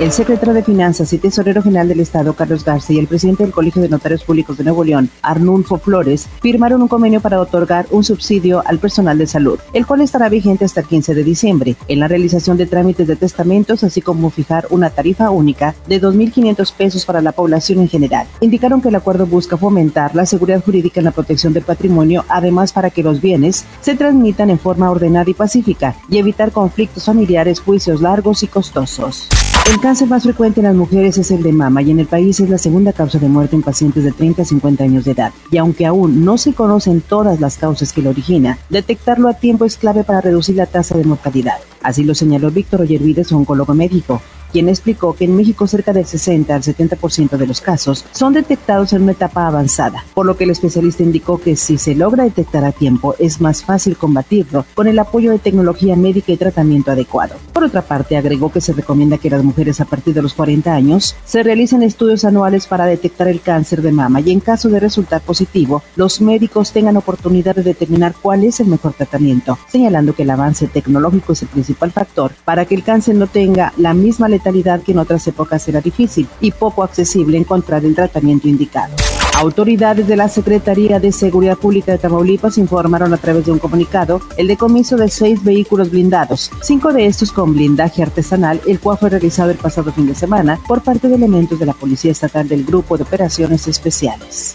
El secretario de Finanzas y Tesorero General del Estado, Carlos García, y el presidente del Colegio de Notarios Públicos de Nuevo León, Arnulfo Flores, firmaron un convenio para otorgar un subsidio al personal de salud, el cual estará vigente hasta el 15 de diciembre, en la realización de trámites de testamentos, así como fijar una tarifa única de 2.500 pesos para la población en general. Indicaron que el acuerdo busca fomentar la seguridad jurídica en la protección del patrimonio, además para que los bienes se transmitan en forma ordenada y pacífica y evitar conflictos familiares, juicios largos y costosos. El cáncer más frecuente en las mujeres es el de mama y en el país es la segunda causa de muerte en pacientes de 30 a 50 años de edad. Y aunque aún no se conocen todas las causas que lo origina, detectarlo a tiempo es clave para reducir la tasa de mortalidad. Así lo señaló Víctor Oyervides, oncólogo médico quien explicó que en México cerca del 60 al 70% de los casos son detectados en una etapa avanzada, por lo que el especialista indicó que si se logra detectar a tiempo es más fácil combatirlo con el apoyo de tecnología médica y tratamiento adecuado. Por otra parte, agregó que se recomienda que las mujeres a partir de los 40 años se realicen estudios anuales para detectar el cáncer de mama y en caso de resultar positivo, los médicos tengan oportunidad de determinar cuál es el mejor tratamiento, señalando que el avance tecnológico es el principal factor para que el cáncer no tenga la misma letalidad que en otras épocas era difícil y poco accesible encontrar el tratamiento indicado. Autoridades de la Secretaría de Seguridad Pública de Tamaulipas informaron a través de un comunicado el decomiso de seis vehículos blindados, cinco de estos con blindaje artesanal, el cual fue realizado el pasado fin de semana por parte de elementos de la Policía Estatal del Grupo de Operaciones Especiales.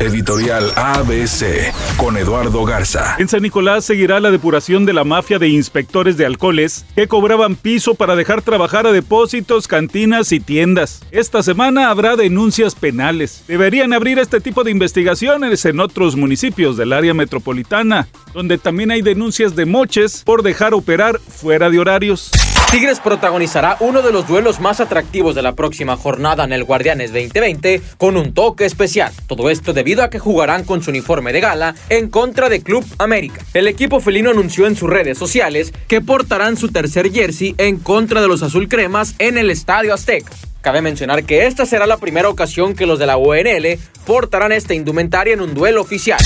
Editorial ABC con Eduardo Garza. En San Nicolás seguirá la depuración de la mafia de inspectores de alcoholes que cobraban piso para dejar trabajar a depósitos, cantinas y tiendas. Esta semana habrá denuncias penales. Deberían abrir este tipo de investigaciones en otros municipios del área metropolitana, donde también hay denuncias de moches por dejar operar fuera de horarios. Tigres protagonizará uno de los duelos más atractivos de la próxima jornada en el Guardianes 2020 con un toque especial. Todo esto debido a que jugarán con su uniforme de gala en contra de Club América. El equipo felino anunció en sus redes sociales que portarán su tercer jersey en contra de los azul cremas en el Estadio Azteca. Cabe mencionar que esta será la primera ocasión que los de la UNL portarán esta indumentaria en un duelo oficial.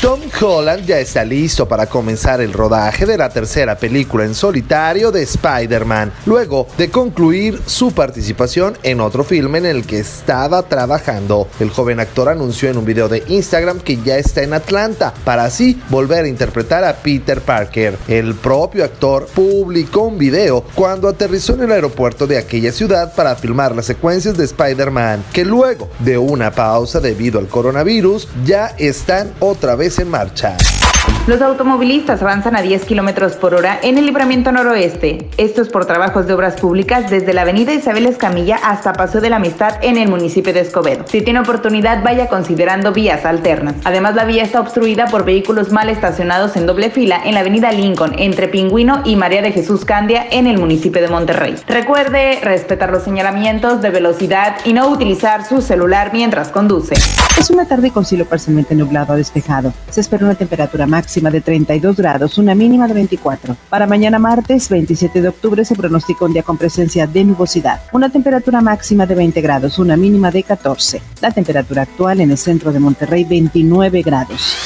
Tom Holland ya está listo para comenzar el rodaje de la tercera película en solitario de Spider-Man, luego de concluir su participación en otro filme en el que estaba trabajando. El joven actor anunció en un video de Instagram que ya está en Atlanta para así volver a interpretar a Peter Parker. El propio actor publicó un video cuando aterrizó en el aeropuerto de aquella ciudad para filmar las secuencias de Spider-Man, que luego de una pausa debido al coronavirus ya están otra vez en marcha. Los automovilistas avanzan a 10 kilómetros por hora en el libramiento noroeste. Esto es por trabajos de obras públicas desde la avenida Isabel Escamilla hasta Paso de la Amistad en el municipio de Escobedo. Si tiene oportunidad, vaya considerando vías alternas. Además, la vía está obstruida por vehículos mal estacionados en doble fila en la avenida Lincoln entre Pingüino y María de Jesús Candia en el municipio de Monterrey. Recuerde respetar los señalamientos de velocidad y no utilizar su celular mientras conduce. Es una tarde con cielo parcialmente nublado a despejado. Se espera una temperatura máxima de 32 grados, una mínima de 24. Para mañana martes 27 de octubre se pronostica un día con presencia de nubosidad, una temperatura máxima de 20 grados, una mínima de 14. La temperatura actual en el centro de Monterrey 29 grados.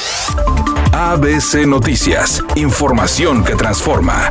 ABC Noticias, información que transforma.